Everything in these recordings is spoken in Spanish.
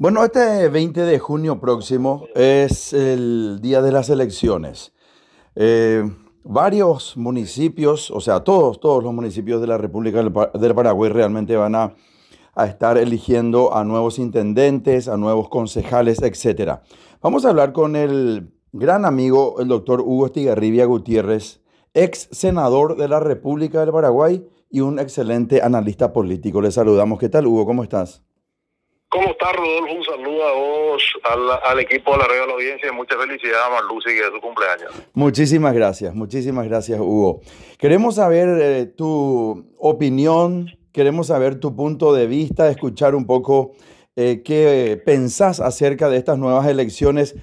Bueno, este 20 de junio próximo es el día de las elecciones. Eh, varios municipios, o sea, todos, todos los municipios de la República del Paraguay realmente van a, a estar eligiendo a nuevos intendentes, a nuevos concejales, etc. Vamos a hablar con el gran amigo, el doctor Hugo Estigarribia Gutiérrez, ex senador de la República del Paraguay y un excelente analista político. Le saludamos. ¿Qué tal, Hugo? ¿Cómo estás? ¿Cómo estás, Rodolfo? Un saludo a vos, al, equipo de la red de audiencia y mucha felicidad a Marluce que es su cumpleaños. Muchísimas gracias, muchísimas gracias, Hugo. Queremos saber eh, tu opinión, queremos saber tu punto de vista, escuchar un poco eh, qué pensás acerca de estas nuevas elecciones,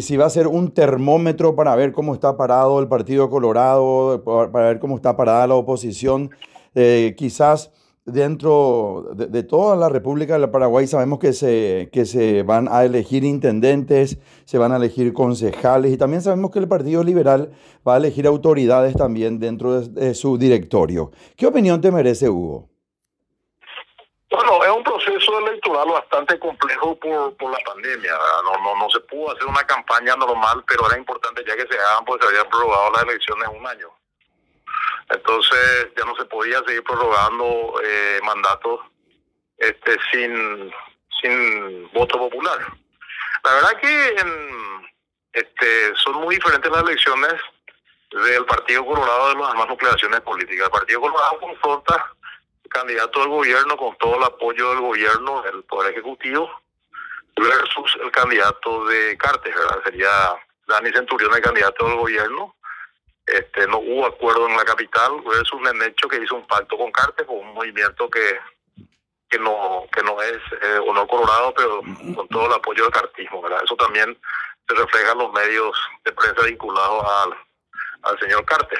si va a ser un termómetro para ver cómo está parado el Partido Colorado, para ver cómo está parada la oposición, eh, quizás dentro de, toda la República del Paraguay sabemos que se, que se van a elegir intendentes, se van a elegir concejales y también sabemos que el Partido Liberal va a elegir autoridades también dentro de, su directorio. ¿Qué opinión te merece, Hugo? Bueno, es un proceso electoral bastante complejo por, por la pandemia. No, no, no se pudo hacer una campaña normal, pero era importante ya que se hagan, porque se habían prorrogado las elecciones un año. Entonces ya no se podía seguir prorrogando eh, mandatos este, sin, sin voto popular. La verdad que este, son muy diferentes las elecciones del Partido Colorado de las demás nucleaciones políticas. El Partido Colorado confronta candidato del gobierno con todo el apoyo del gobierno, del Poder Ejecutivo, versus el candidato de Cartes, ¿verdad? Sería Dani Centurión el candidato del gobierno este, no hubo acuerdo en la capital, es un hecho que hizo un pacto con Carte, con un movimiento que, que no que no es eh, honor colorado, pero con todo el apoyo del cartismo, ¿verdad? Eso también se refleja en los medios de prensa vinculados al, al señor Carter.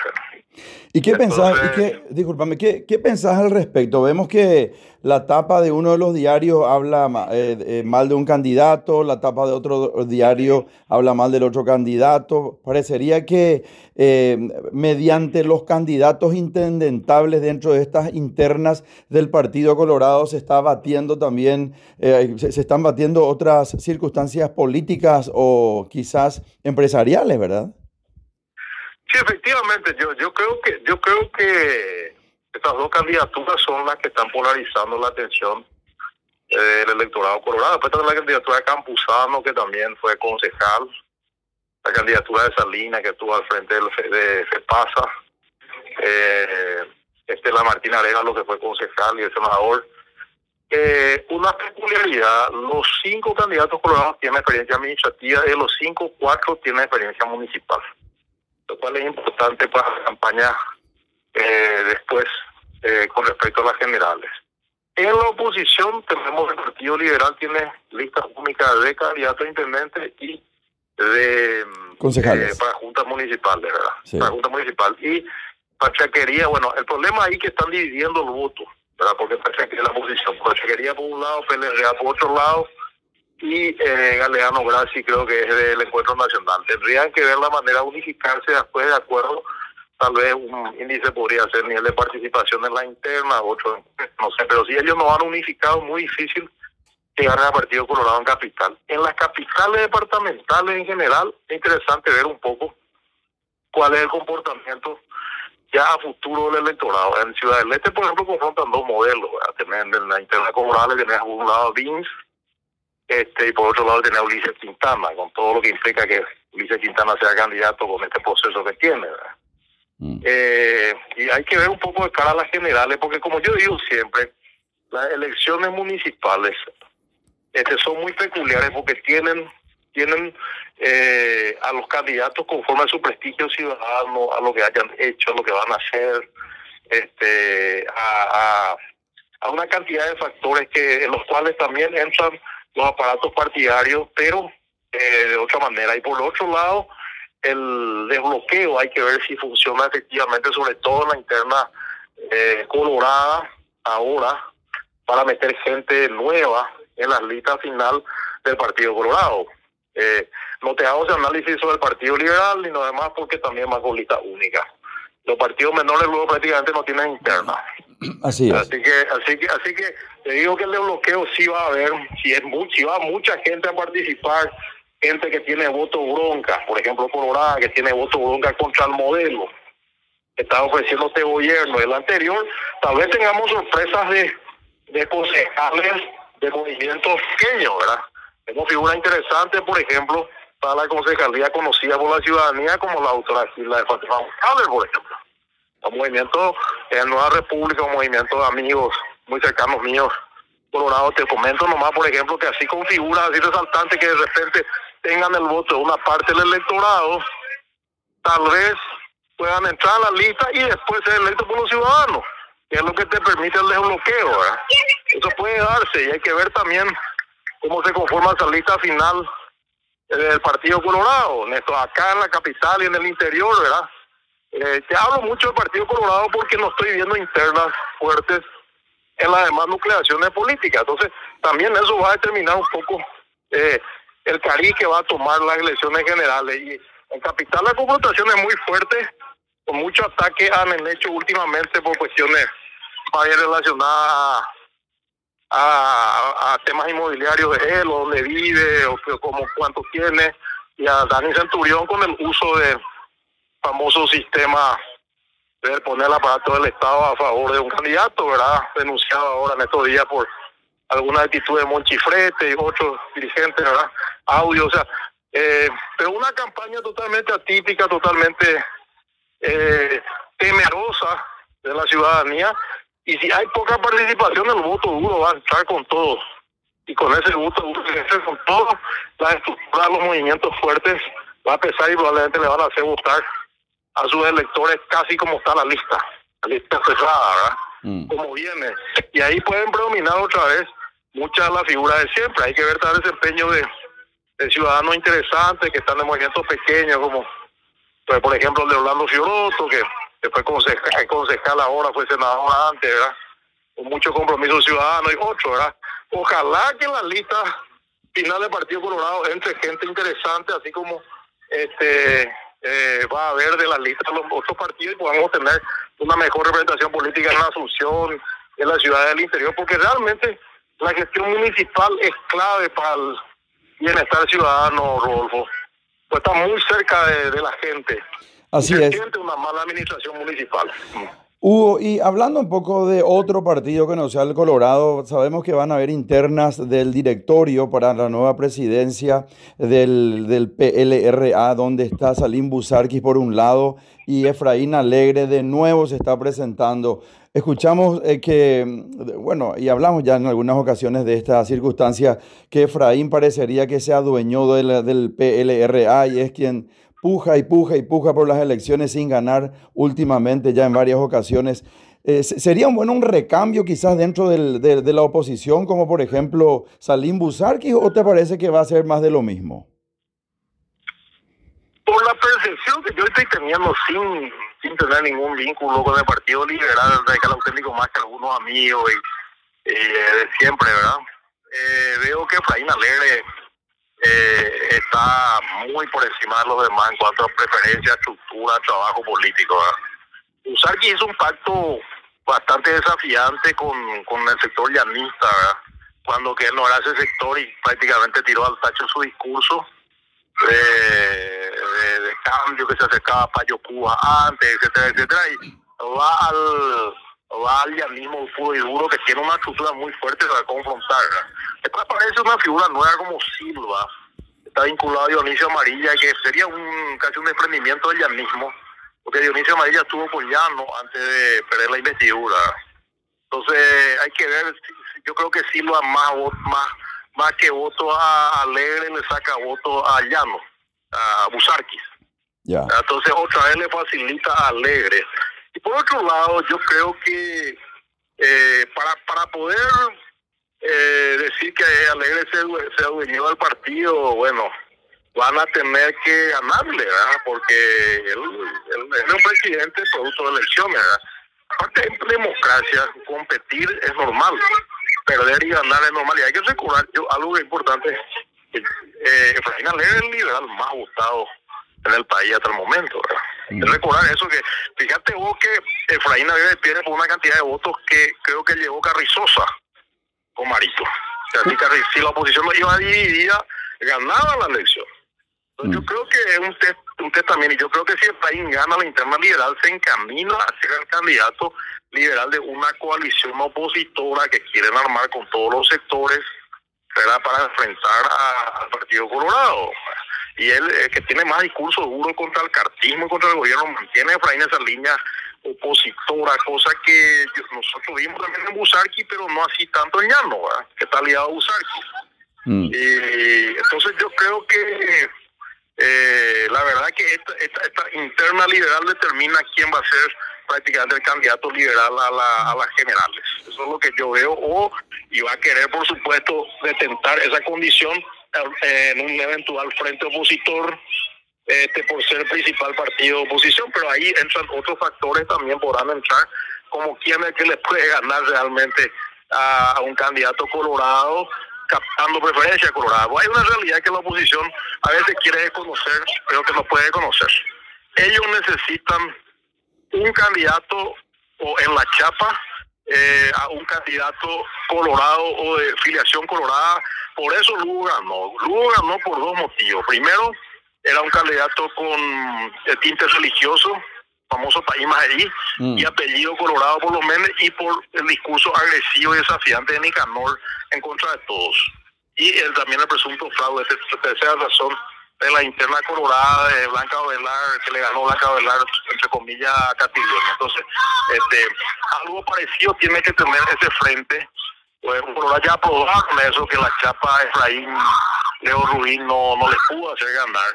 ¿Y qué pensás, y qué, discúlpame, ¿qué, qué pensás al respecto? Vemos que la tapa de uno de los diarios habla eh, eh, mal de un candidato, la tapa de otro diario habla mal del otro candidato. Parecería que eh, mediante los candidatos intendentables dentro de estas internas del Partido Colorado se está batiendo también, se, se están batiendo otras circunstancias políticas o quizás empresariales, ¿verdad? Sí, efectivamente, yo yo creo que yo creo que estas dos candidaturas son las que están polarizando la atención eh, del electorado colorado. Después está la candidatura de Campuzano, que también fue concejal, la candidatura de Salina, que estuvo al frente del, de FEPASA, eh, este la Martina lo que fue concejal y el senador. Eh, una peculiaridad, los cinco candidatos colorados tienen experiencia administrativa, de los cinco, cuatro tienen experiencia municipal lo cual es importante para la campaña eh, después eh, con respecto a las generales. En la oposición tenemos el Partido Liberal tiene lista única de candidatos a intendentes y de concejales eh, para juntas municipales, ¿verdad? Para junta municipal. Y Pachaquería, bueno, el problema ahí que están dividiendo el voto, ¿verdad? Porque Pachaquería es la oposición. Pachaquería por un lado, PLRA por otro lado, y eh, Galeano Graci creo que es del Encuentro Nacional. Tendrían que ver la manera de unificarse después de acuerdo. Tal vez un índice podría ser nivel de participación en la interna, otro, no sé, pero si ellos no han unificado, muy difícil llegar al Partido Colorado en capital. En las capitales departamentales en general, es interesante ver un poco cuál es el comportamiento ya a futuro del electorado. En Ciudad del Este, por ejemplo, confrontan dos modelos. Tener en la interna comunal, tener a un lado BINS, este, y por otro lado tener a Ulises Quintana, con todo lo que implica que Ulises Quintana sea candidato con este proceso que tiene. Mm. Eh, y hay que ver un poco de cara a las generales, porque como yo digo siempre, las elecciones municipales este, son muy peculiares porque tienen tienen eh, a los candidatos conforme a su prestigio ciudadano, a lo que hayan hecho, a lo que van a hacer, este, a, a una cantidad de factores que en los cuales también entran los aparatos partidarios, pero eh, de otra manera. Y por otro lado, el desbloqueo hay que ver si funciona efectivamente, sobre todo en la interna eh, colorada ahora, para meter gente nueva en la lista final del Partido Colorado. Eh, no te hago ese análisis sobre el Partido Liberal ni nada más porque también más con lista única. Los partidos menores luego prácticamente no tienen interna. Así es. Así que, así que, así que te digo que el desbloqueo sí va a haber, si es si va mucha gente a participar, gente que tiene voto bronca, por ejemplo Colorado, que tiene voto bronca contra el modelo que está ofreciendo este gobierno. El anterior, tal vez tengamos sorpresas de, concejales de movimientos pequeños, ¿verdad? Tenemos figuras interesantes, por ejemplo, para la concejalía conocida por la ciudadanía como la de Fátima por ejemplo. Un movimiento en Nueva República, un movimiento de amigos muy cercanos míos. Colorado, te comento nomás, por ejemplo, que así con figuras así resaltantes que de repente tengan el voto de una parte del electorado, tal vez puedan entrar a la lista y después ser electos por los ciudadanos, que es lo que te permite el desbloqueo. ¿verdad? Eso puede darse y hay que ver también cómo se conforma esa lista final del Partido Colorado, esto acá en la capital y en el interior, ¿verdad? Eh, te hablo mucho del Partido Colorado porque no estoy viendo internas fuertes en las demás nucleaciones políticas. Entonces, también eso va a determinar un poco eh, el cariz que va a tomar las elecciones generales. Y en Capital la confrontación es muy fuerte, con mucho ataque han hecho últimamente por cuestiones más relacionadas a, temas inmobiliarios de él, o donde vive, o, como cuánto tiene, y a Dani Centurión con el uso del famoso sistema de poner el aparato del Estado a favor de un candidato, ¿verdad? Denunciado ahora en estos días por alguna actitud de Monchifrete y otros dirigentes, ¿verdad? Audio, o sea, eh, pero una campaña totalmente atípica, totalmente eh, temerosa de la ciudadanía y si hay poca participación, el voto duro va a estar con todos. Y con ese voto duro, con todas las estructuras, los movimientos fuertes, va a pesar y probablemente le van a hacer votar a sus electores casi como está la lista. La lista cerrada, ¿verdad? Mm. Como viene. Y ahí pueden predominar otra vez muchas de las figuras de siempre. Hay que ver tal desempeño de, de ciudadanos interesantes que están en movimientos pequeños, como pues, por ejemplo el de Orlando Fioroto, que que fue concejal, concejal ahora, fue senador antes, ¿verdad? Con mucho compromiso ciudadano y otro, ¿verdad? Ojalá que en la lista final del Partido Colorado entre gente interesante, así como este eh, va a haber de la lista de los otros partidos y podamos tener una mejor representación política en la Asunción, en la ciudad del interior, porque realmente la gestión municipal es clave para el bienestar ciudadano, Rodolfo. Pues está muy cerca de la gente. Así es. una mala administración municipal. Hugo, y hablando un poco de otro partido que no sea el Colorado, sabemos que van a haber internas del directorio para la nueva presidencia del, del PLRA, donde está Salim Busarquis por un lado y Efraín Alegre de nuevo se está presentando. Escuchamos eh, que, bueno, y hablamos ya en algunas ocasiones de esta circunstancia, que Efraín parecería que se adueñó del, del PLRA y es quien puja y puja y puja por las elecciones sin ganar últimamente ya en varias ocasiones. Eh, ¿Sería un bueno un recambio quizás dentro del, de, la oposición, como por ejemplo Salim Busarki, o te parece que va a ser más de lo mismo? Por la percepción que yo estoy teniendo sin, sin tener ningún vínculo con el Partido Liberal, radical auténtico más que algunos amigos y, de siempre, ¿verdad? Eh, veo que Efraín Alegre eh, está muy por encima de los demás en cuanto a preferencia, estructura, trabajo político. Usar que hizo un pacto bastante desafiante con, con el sector llanista, cuando que él no era ese sector y prácticamente tiró al tacho su discurso de, cambio que se acercaba a Payo Cuba antes, etcétera, etcétera, y va al va al llanismo puro y duro que tiene una estructura muy fuerte para confrontar. Después aparece una figura nueva como Silva, está vinculado a Dionisio Amarilla, que sería un casi un desprendimiento del llanismo, porque Dionisio Amarilla estuvo con Llano antes de perder la investidura. Entonces hay que ver, yo creo que Silva más, más, más que voto a Alegre le saca voto a Llano, a Busarquis. Entonces otra vez le facilita a Alegre. Y por otro lado, yo creo que eh, para, para poder eh, decir que Alegre se, ha dueñado del partido, bueno, van a tener que ganarle, ¿verdad? Porque él, es un presidente producto de elecciones, ¿verdad? Aparte, en democracia, competir es normal, perder y ganar es normal. Y hay que recordar yo, algo importante: eh, Efraín Alegre es el liberal más votado en el país hasta el momento, ¿verdad? Mm. Recordar eso que, fíjate vos que Efraín Navidad pierde por una cantidad de votos que creo que llevó Carrizosa con Marito. O sea, si, la oposición no iba dividida, ganaba la elección. Entonces, yo mm. creo que es un test, un test también, y yo creo que si Efraín gana la interna liberal, se encamina a ser el candidato liberal de una coalición opositora que quieren armar con todos los sectores para enfrentar al Partido Colorado. Y él, eh, que tiene más discurso duro contra el cartismo y contra el gobierno, mantiene Efraín esa línea opositora, cosa que nosotros vimos también en Busarqui, pero no así tanto en Llano, que está aliado a Busarqui. Mm. entonces yo creo que eh, la verdad que esta, esta, interna liberal determina quién va a ser prácticamente el candidato liberal a, la, a las generales. Eso es lo que yo veo. O y va a querer, por supuesto, detentar esa condición eh, en un eventual frente opositor este por ser el principal partido de oposición, pero ahí entran otros factores también podrán entrar, como quién es que le puede ganar realmente a, un candidato colorado captando preferencia colorado. Hay una realidad que la oposición a veces quiere conocer, pero que no puede conocer. Ellos necesitan un candidato o en la chapa eh, a un candidato colorado o de filiación colorada. Por eso Lugo ganó. Lugo ganó por dos motivos. Primero, era un candidato con tinte religioso, famoso país Majerí, mm. y apellido colorado por lo menos, y por el discurso agresivo y desafiante de Nicanor en contra de todos. Y él también el presunto fraude, tercera razón de la interna colorada de Blanca Velar, que le ganó Blanca Velar, entre comillas, a Castillón. Entonces, este, algo parecido tiene que tener ese frente. Pues Colorado ya probado con eso que la chapa Efraín Leo Rubín no, no le pudo hacer ganar.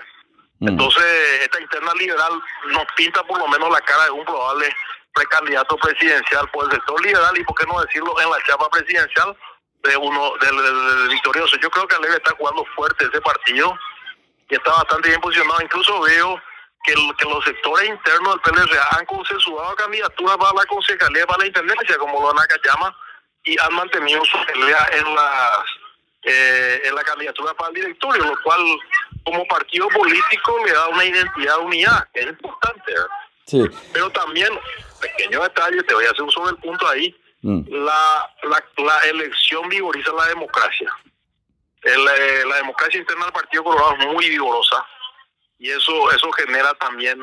Mm. Entonces, esta interna liberal nos pinta por lo menos la cara de un probable precandidato presidencial por el sector liberal y, por qué no decirlo, en la chapa presidencial de uno del, victorioso. Yo creo que Alegre está jugando fuerte ese partido y está bastante bien posicionado. Incluso veo que, que los sectores internos del PLRA han consensuado candidaturas para la concejalía, para la intendencia, como lo Anaca llama, y han mantenido su pelea en las eh, en la candidatura para el directorio, lo cual como partido político le da una identidad, unidad, que es importante. Sí. Pero también, pequeño detalle, te voy a hacer un sobre el punto ahí, mm. la, la, elección vigoriza la democracia. Eh, la democracia interna del Partido Colorado es muy vigorosa y eso eso genera también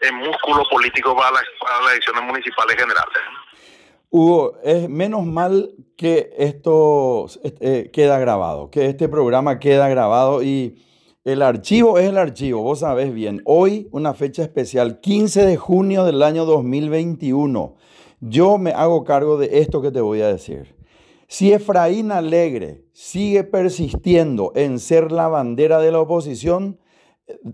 el músculo político para, para las elecciones municipales generales. Hugo, es menos mal que esto eh, queda grabado, que este programa queda grabado y el archivo es el archivo, vos sabés bien. Hoy una fecha especial, 15 de junio del año 2021. Yo me hago cargo de esto que te voy a decir. Si Efraín Alegre sigue persistiendo en ser la bandera de la oposición,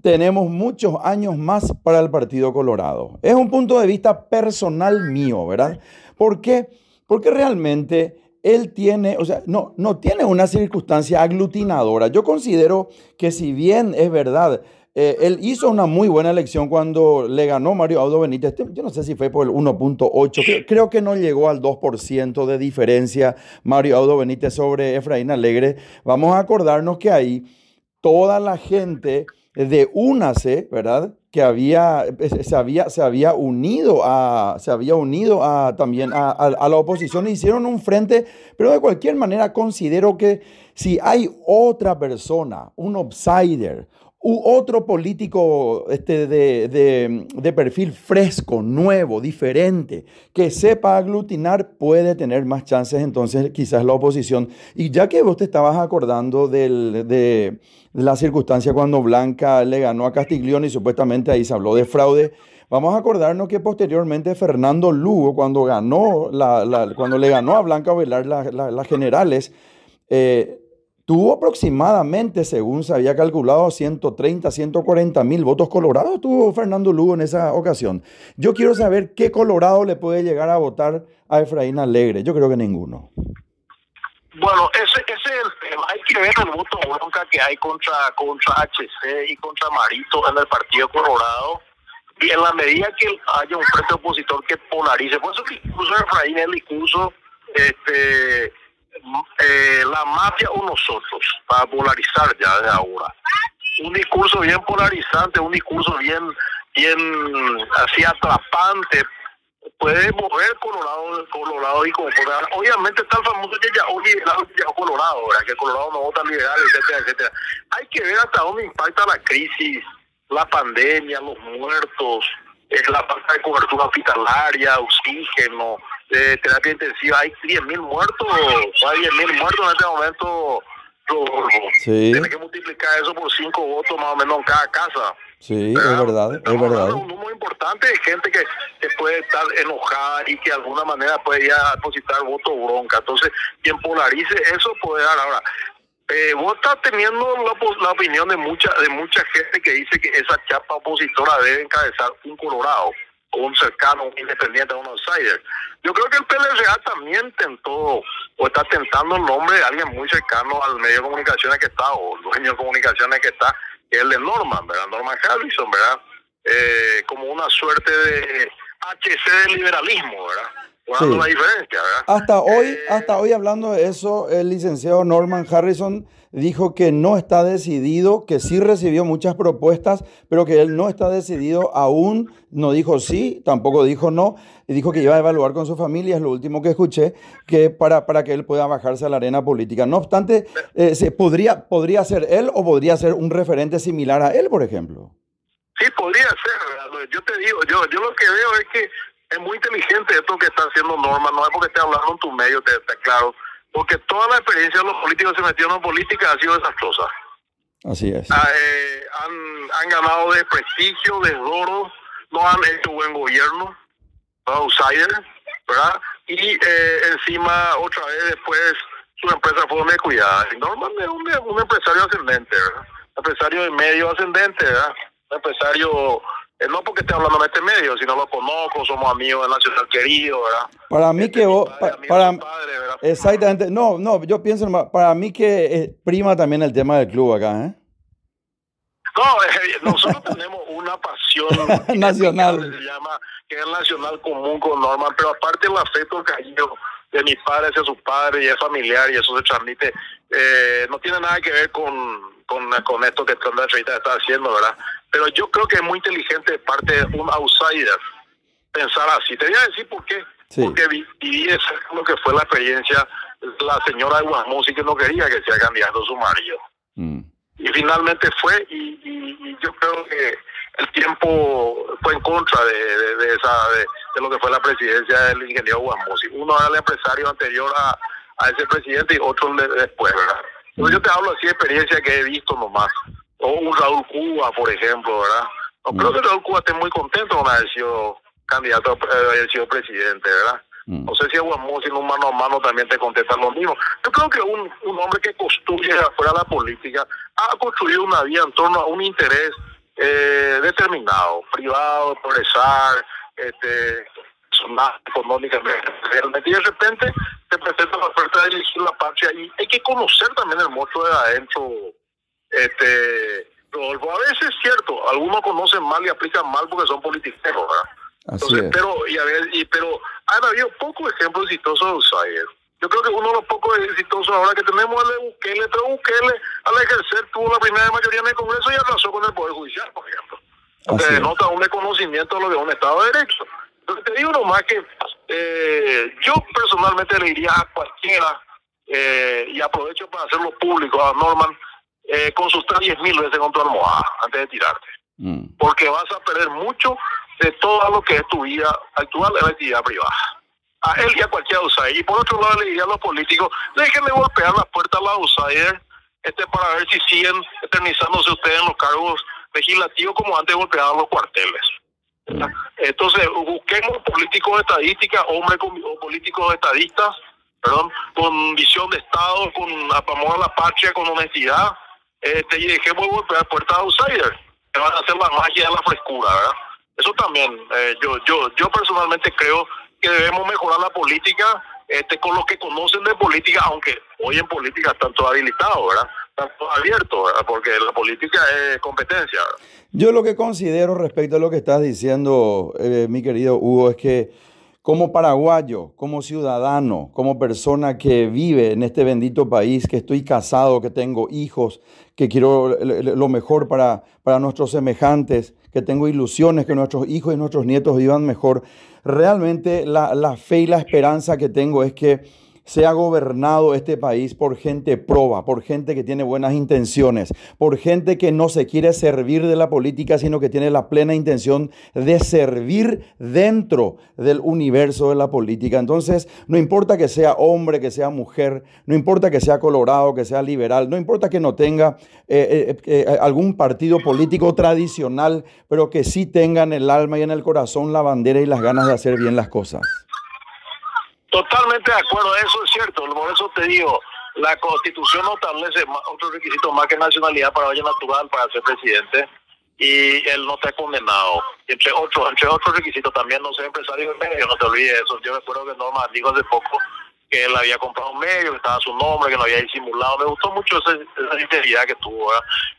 tenemos muchos años más para el Partido Colorado. Es un punto de vista personal mío, ¿verdad? ¿Por qué? Porque realmente él tiene, o sea, no, no tiene una circunstancia aglutinadora. Yo considero que si bien es verdad, eh, él hizo una muy buena elección cuando le ganó Mario Audo Benítez. Yo no sé si fue por el 1.8, creo que no llegó al 2% de diferencia Mario Audo Benítez sobre Efraín Alegre. Vamos a acordarnos que ahí toda la gente de UNACE, ¿verdad? Que había, se, había, se había unido, a, se había unido a, también a, a, la oposición e hicieron un frente, pero de cualquier manera considero que si hay otra persona, un outsider, u otro político este, de, de, de, perfil fresco, nuevo, diferente, que sepa aglutinar, puede tener más chances entonces quizás la oposición. Y ya que vos te estabas acordando del, de, la circunstancia cuando Blanca le ganó a Castiglione y supuestamente ahí se habló de fraude, vamos a acordarnos que posteriormente Fernando Lugo, cuando, ganó la, cuando le ganó a Blanca Velar las generales, eh, tuvo aproximadamente, según se había calculado, 130, 140 mil votos colorados tuvo Fernando Lugo en esa ocasión. Yo quiero saber qué colorado le puede llegar a votar a Efraín Alegre. Yo creo que ninguno. Bueno, ese, ese es el tema. Hay que ver el voto bronca que hay contra, contra HC y contra Marito en el Partido Colorado. Y en la medida que haya un frente opositor que polarice, por eso que incluso Efraín en el discurso este, eh, la mafia o nosotros, para polarizar ya de ahora. Un discurso bien polarizante, un discurso bien bien así atrapante, puede mover Colorado, Colorado y como Obviamente está el famoso que ya hoy ya Colorado, que Colorado no vota liberal, etcétera, etcétera. Hay que ver hasta dónde impacta la crisis, la pandemia, los muertos, eh, la falta de cobertura hospitalaria, oxígeno, eh, terapia intensiva. Hay 10.000 muertos, hay 10.000 muertos en este momento. Sí. Tiene que multiplicar eso por cinco votos más o menos en cada casa. Sí, es verdad, es verdad. Un número importante de gente que, que, puede estar enojada y que de alguna manera puede ya depositar voto bronca. Entonces, quien polarice eso puede dar. Ahora, eh, vos estás teniendo la, opinión de mucha de mucha gente que dice que esa chapa opositora debe encabezar un Colorado, un cercano, un independiente, un outsider. Yo creo que el PLRA también tentó, o está tentando el nombre de alguien muy cercano al medio de comunicaciones que está, o dueño de comunicaciones que está, que es el de Norman, ¿verdad? Norman Harrison, ¿verdad? Eh, como una suerte de HC de liberalismo, ¿verdad? Sí. Una diferencia, ¿verdad? Hasta hoy, eh, hasta hoy hablando de eso, el licenciado Norman Harrison dijo que no está decidido, que sí recibió muchas propuestas, pero que él no está decidido aún, no dijo sí, tampoco dijo no, y dijo que iba a evaluar con su familia, es lo último que escuché, que para, para que él pueda bajarse a la arena política. No obstante, eh, se podría, podría ser él o podría ser un referente similar a él, por ejemplo. Sí, podría ser. Yo te digo, yo, yo lo que veo es que es muy inteligente esto que está haciendo Norma, no es porque esté hablando en tu medio, te, te claro porque toda la experiencia de los políticos se metieron en política ha sido desastrosa. Así es. Ah, eh, han, han ganado de prestigio, de oro, no han hecho buen gobierno, outsider, ¿verdad? Y eh, encima, otra vez después, su empresa fue muy cuidada. Norman es un, un empresario ascendente, ¿verdad? Un empresario de medio ascendente, ¿verdad? Un empresario no porque esté hablando en este medio, sino lo conozco, somos amigos del Nacional Querido, ¿verdad? Para mí que vos, para, exactamente, no, no, yo pienso, para mí que eh, prima también el tema del club acá, ¿eh? No, eh, nosotros tenemos una pasión nacional, que se llama, que es nacional común con Norman, pero aparte el afecto cariño de mis padres hacia sus padres y es familiar y eso se transmite, no tiene nada que ver con, con, con esto que Trump está haciendo, ¿verdad? Pero yo creo que es muy inteligente de parte de un outsider pensar así. Te voy a decir por qué. Porque viví lo que fue la experiencia la señora de Guasmusi que no quería que sea candidato su marido. Mm. Y finalmente fue y, yo creo que el tiempo fue en contra de, de, esa de, lo que fue la presidencia del ingeniero Guasmusi. Uno era el empresario anterior a, a ese presidente y otro después, ¿verdad? yo te hablo así de experiencia que he visto nomás o un Raúl Cuba, por ejemplo, ¿verdad? No creo mm. que Raúl Cuba esté muy contento con haber sido candidato, eh, haber sido presidente, ¿verdad? Mm. No sé si Juan en un mano a mano también te contesta lo mismo. Yo creo que un, un hombre que construye afuera la política ha construido una vida en torno a un interés eh, determinado, privado, progresar, este, económicamente, realmente. Y de repente se presenta la oferta de dirigir la patria y hay que conocer también el monstruo de adentro este, Rodolfo, a veces es cierto, algunos conocen mal y aplican mal porque son políticos, ¿verdad? Entonces, pero, y a ver, y, pero han habido pocos ejemplos exitosos de outsider. Yo creo que uno de los pocos exitosos ahora que tenemos es el de Bukele, pero Bukele al ejercer tuvo la primera mayoría en el Congreso y arrasó con el Poder Judicial, por ejemplo. Porque denota un desconocimiento de lo que es un Estado de Derecho. Entonces te digo nomás que eh, yo personalmente le diría a cualquiera, eh, y aprovecho para hacerlo público a Norman, eh, consultar diez mil veces con tu almohada antes de tirarte. Mm. Porque vas a perder mucho de todo lo que es tu vida actual en la actividad privada. A él y a cualquier outsider. Y por otro lado le diría a los políticos, dejen de golpear las puertas a los outsiders este, para ver si siguen eternizándose ustedes en los cargos legislativos como antes golpeaban los cuarteles. Mm. Entonces, busquemos políticos de estadística, hombres o políticos estadistas, perdón, con visión de Estado, con amor a la patria, con honestidad, este, y dejemos golpear puertas de outsider, que van a hacer la magia de la frescura, ¿verdad? Eso también, eh, yo, yo, yo personalmente creo que debemos mejorar la política este, con los que conocen de política, aunque hoy en política están todos habilitados, ¿verdad? Están todos abiertos. Porque la política es competencia. Yo lo que considero respecto a lo que estás diciendo, eh, mi querido Hugo, es que como paraguayo, como ciudadano, como persona que vive en este bendito país, que estoy casado, que tengo hijos, que quiero lo mejor para, para nuestros semejantes, que tengo ilusiones que nuestros hijos y nuestros nietos vivan mejor, realmente la, la fe y la esperanza que tengo es que sea gobernado este país por gente proba, por gente que tiene buenas intenciones, por gente que no se quiere servir de la política, sino que tiene la plena intención de servir dentro del universo de la política. Entonces, no importa que sea hombre, que sea mujer, no importa que sea colorado, que sea liberal, no importa que no tenga eh, eh, eh, algún partido político tradicional, pero que sí tenga en el alma y en el corazón la bandera y las ganas de hacer bien las cosas. Totalmente de acuerdo, eso es cierto. Por eso te digo, la constitución no establece otro requisito más que nacionalidad para vaya natural para ser presidente y él no está condenado. Entre otros, entre otros requisitos también no ser empresario en medio, no te olvides eso. Yo recuerdo que Norma dijo hace poco que él había comprado un medio, que estaba su nombre, que lo había disimulado. Me gustó mucho esa, esa que tuvo.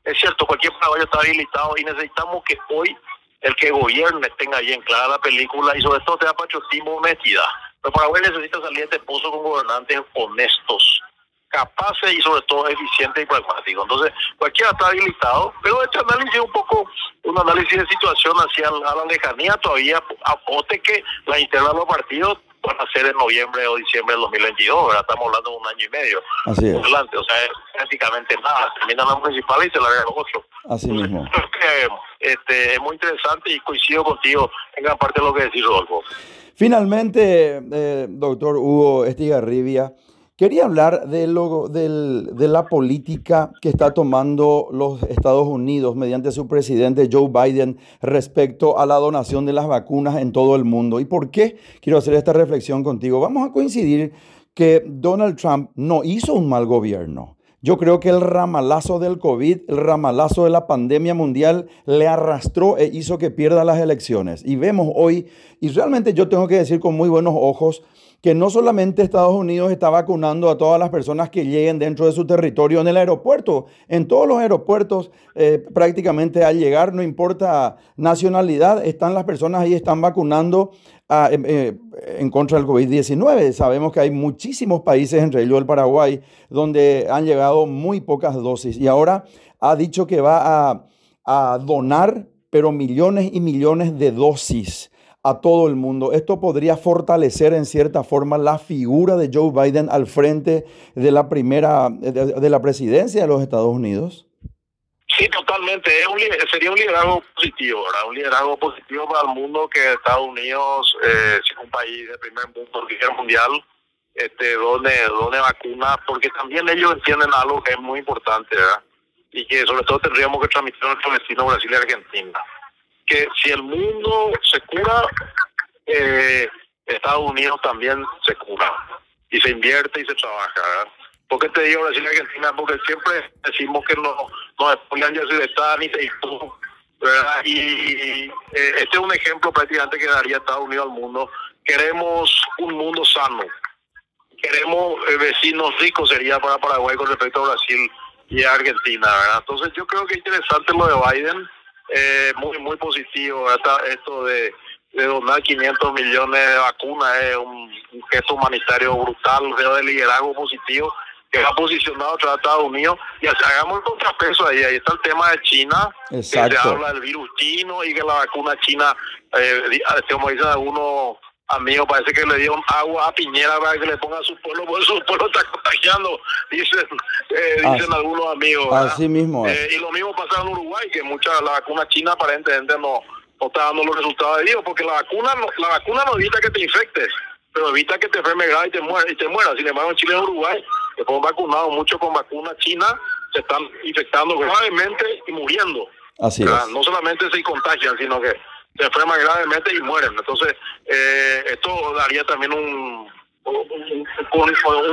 Es cierto, cualquier paraguayo está habilitado y necesitamos que hoy el que gobierne tenga bien clara la película y sobre todo tenga patriotismo honestidad. Pero Paraguay necesita salir de este pozo con gobernantes honestos, capaces y sobre todo eficientes y pragmáticos. Entonces, cualquiera está habilitado, pero este análisis es un poco un análisis de situación hacia la lejanía todavía, apote que la interna de los partidos van a ser en noviembre o diciembre del 2022, ¿verdad? Estamos hablando de un año y medio. Así es. Adelante, o sea, es prácticamente nada. Terminan los municipales y se largan los otros. Así mismo. Creo que este, es muy interesante y coincido contigo en gran parte de lo que decís, Rodolfo. Finalmente, eh, doctor Hugo Estigarribia, quería hablar de, de la política que está tomando los Estados Unidos mediante su presidente Joe Biden respecto a la donación de las vacunas en todo el mundo. ¿Y por qué quiero hacer esta reflexión contigo? Vamos a coincidir que Donald Trump no hizo un mal gobierno. Yo creo que el ramalazo del COVID, el ramalazo de la pandemia mundial le arrastró e hizo que pierda las elecciones. Y vemos hoy, y realmente yo tengo que decir con muy buenos ojos, que no solamente Estados Unidos está vacunando a todas las personas que lleguen dentro de su territorio en el aeropuerto, en todos los aeropuertos eh, prácticamente al llegar, no importa nacionalidad, están las personas ahí, están vacunando Em, eh, en contra del COVID-19. Sabemos que hay muchísimos países, entre ellos el Paraguay, donde han llegado muy pocas dosis. Y ahora ha dicho que va a, donar, pero millones y millones de dosis a todo el mundo. Esto podría fortalecer en cierta forma la figura de Joe Biden al frente de la primera, de la presidencia de los Estados Unidos. Sí, totalmente. Sería un liderazgo positivo, ¿verdad? Un liderazgo positivo para el mundo que Estados Unidos, eh, es un país de primer mundo, líder mundial, este, donde, donde vacuna, porque también ellos entienden algo que es muy importante, ¿verdad? Y que sobre todo tendríamos que transmitir a nuestros vecinos Brasil y Argentina. Que si el mundo se cura, eh, Estados Unidos también se cura. Y se invierte y se trabaja, ¿verdad? ¿Por qué te digo Brasil y Argentina? Porque siempre decimos que no, no exponían ya de Estado ni ¿verdad? Y eh, este es un ejemplo prácticamente que daría Estados Unidos al mundo. Queremos un mundo sano. Queremos eh, vecinos ricos, sería para Paraguay con respecto a Brasil y a Argentina. Entonces yo creo que es interesante lo de Biden, eh, muy, muy positivo, esto de, donar 500 millones de vacunas, es un, un gesto humanitario brutal, veo de liderazgo positivo que ha posicionado a Estados Unidos y hagamos el contrapeso ahí. Ahí está el tema de China, que se habla del virus chino y que la vacuna china, eh, como dicen algunos amigos, parece que le dieron agua a Piñera para que le ponga a su pueblo, porque su pueblo está contagiando, dicen, eh, dicen algunos amigos. Así mismo eh, y lo mismo pasa en Uruguay, que mucha la vacuna china aparentemente no, no está dando los resultados de Dios, porque la vacuna no, la vacuna no evita que te infectes, pero evita que te enfermes grave y te mueras. Y te mueras. Sin embargo, en Chile y Uruguay que fueron vacunados mucho con vacuna china, se están infectando gravemente y muriendo. Así es. No solamente se contagian, sino que se enferman gravemente y mueren. Entonces, eh, esto daría también un, un,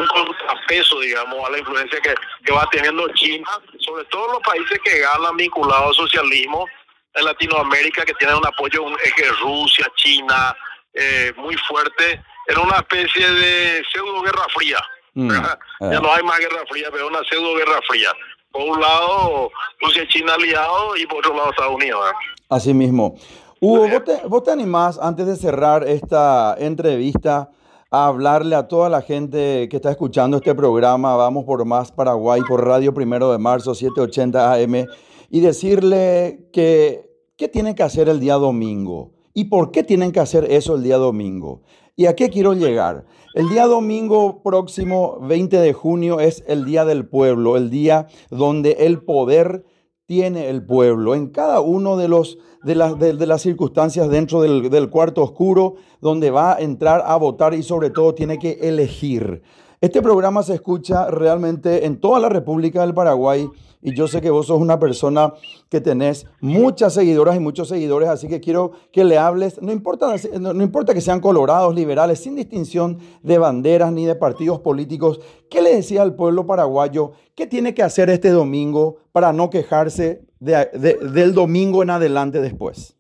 contrapeso, digamos, a la influencia que, que va teniendo China, sobre todo los países que ganan vinculados al socialismo en Latinoamérica, que tienen un apoyo un eje Rusia, China, eh, muy fuerte, en una especie de pseudo guerra fría. Mm, ya no hay más guerra fría, pero una pseudo guerra fría. Por un lado, Rusia y China aliados y por otro lado Estados Unidos. Así mismo. Hugo, ¿vos te, ¿vos te animás antes de cerrar esta entrevista a hablarle a toda la gente que está escuchando este programa, Vamos por Más Paraguay, por Radio Primero de Marzo, 780 AM, y decirle que, ¿qué tienen que hacer el día domingo? ¿Y por qué tienen que hacer eso el día domingo? ¿Y a qué quiero llegar? El día domingo próximo, 20 de junio, es el Día del Pueblo, el día donde el poder tiene el pueblo. En cada uno de, los, de, las, de, las circunstancias dentro del, del cuarto oscuro, donde va a entrar a votar y sobre todo tiene que elegir. Este programa se escucha realmente en toda la República del Paraguay y yo sé que vos sos una persona que tenés muchas seguidoras y muchos seguidores, así que quiero que le hables, no importa, no importa que sean colorados, liberales, sin distinción de banderas ni de partidos políticos, ¿qué le decía al pueblo paraguayo? ¿Qué tiene que hacer este domingo para no quejarse del domingo en adelante después?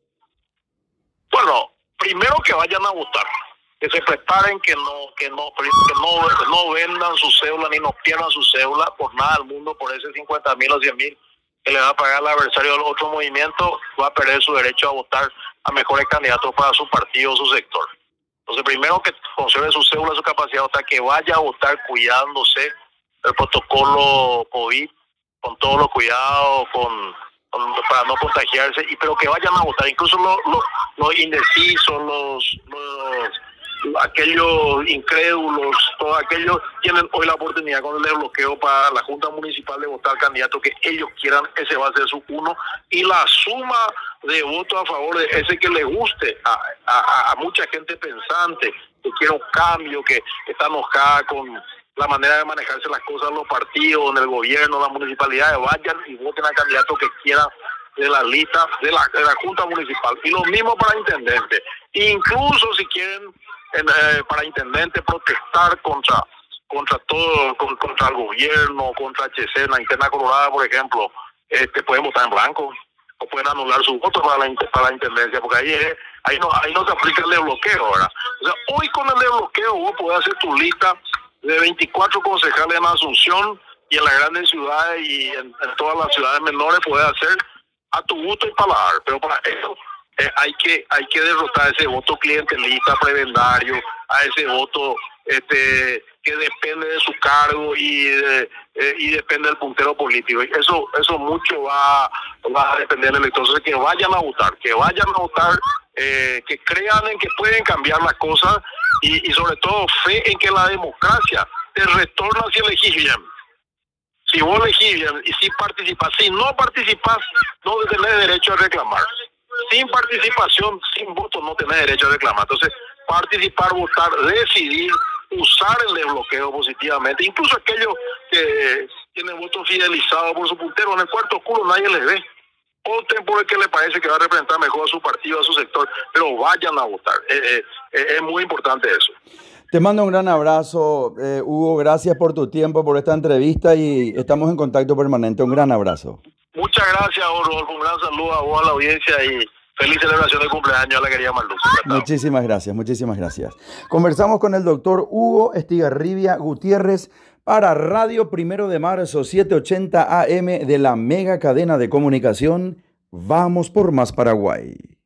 Bueno, primero que vayan a votar que se preparen, que no, que no, que no, no vendan su cédula ni no pierdan su cédula por nada al mundo, por ese 50 mil o 100 mil que le va a pagar el adversario del otro movimiento, va a perder su derecho a votar a mejores candidatos para su partido o su sector. Entonces, primero que conserve su cédula, su capacidad de votar, que vaya a votar cuidándose del protocolo COVID, con todos los cuidados, con, para no contagiarse, y pero que vayan a votar, incluso los, los, los indecisos, los, los aquellos incrédulos, todos aquellos tienen hoy la oportunidad con el desbloqueo para la Junta Municipal de votar candidato que ellos quieran, ese va a ser su uno, y la suma de votos a favor de ese que le guste a, mucha gente pensante, que quiere un cambio, que está enojada con la manera de manejarse las cosas en los partidos, en el gobierno, en las municipalidades, vayan y voten al candidato que quieran de la lista de la, de la Junta Municipal. Y lo mismo para intendente. Incluso si quieren eh, para intendente protestar contra contra todo, contra el gobierno, contra HC, la interna colorada, por ejemplo, este pueden votar en blanco o pueden anular su voto para la, para la intendencia, porque ahí ahí no ahí no se aplica el desbloqueo, ¿verdad? Hoy con el desbloqueo vos podés hacer tu lista de 24 concejales en Asunción y en las grandes ciudades y en, todas las ciudades menores puedes hacer a tu gusto y paladar, pero para eso eh, hay que hay que derrotar ese voto clientelista prebendario, a ese voto este que depende de su cargo y eh, y depende del puntero político. Eso eso mucho va, va a depender del elector. Entonces, que vayan a votar, que vayan a votar, eh, que crean en que pueden cambiar las cosas y, y sobre todo fe en que la democracia te retorna si elegís bien. Si vos elegís bien y si participas, si no participas, no tenés derecho a reclamar sin participación, sin voto, no tiene derecho a reclamar. Entonces, participar, votar, decidir, usar el desbloqueo positivamente, incluso aquellos que tienen voto fidelizado por su puntero, en el cuarto oscuro nadie les ve. Voten por el que le parece que va a representar mejor a su partido, a su sector, pero vayan a votar. Eh, eh, eh, es muy importante eso. Te mando un gran abrazo, Hugo. Gracias por tu tiempo, por esta entrevista y estamos en contacto permanente. Un gran abrazo. Muchas gracias, Rodolfo. Un gran saludo a vos, a la audiencia y feliz celebración de cumpleaños a la querida Marluz. Muchísimas gracias, muchísimas gracias. Conversamos con el doctor Hugo Estigarribia Gutiérrez para Radio Primero de Marzo 780 AM de la mega cadena de comunicación. Vamos por más Paraguay.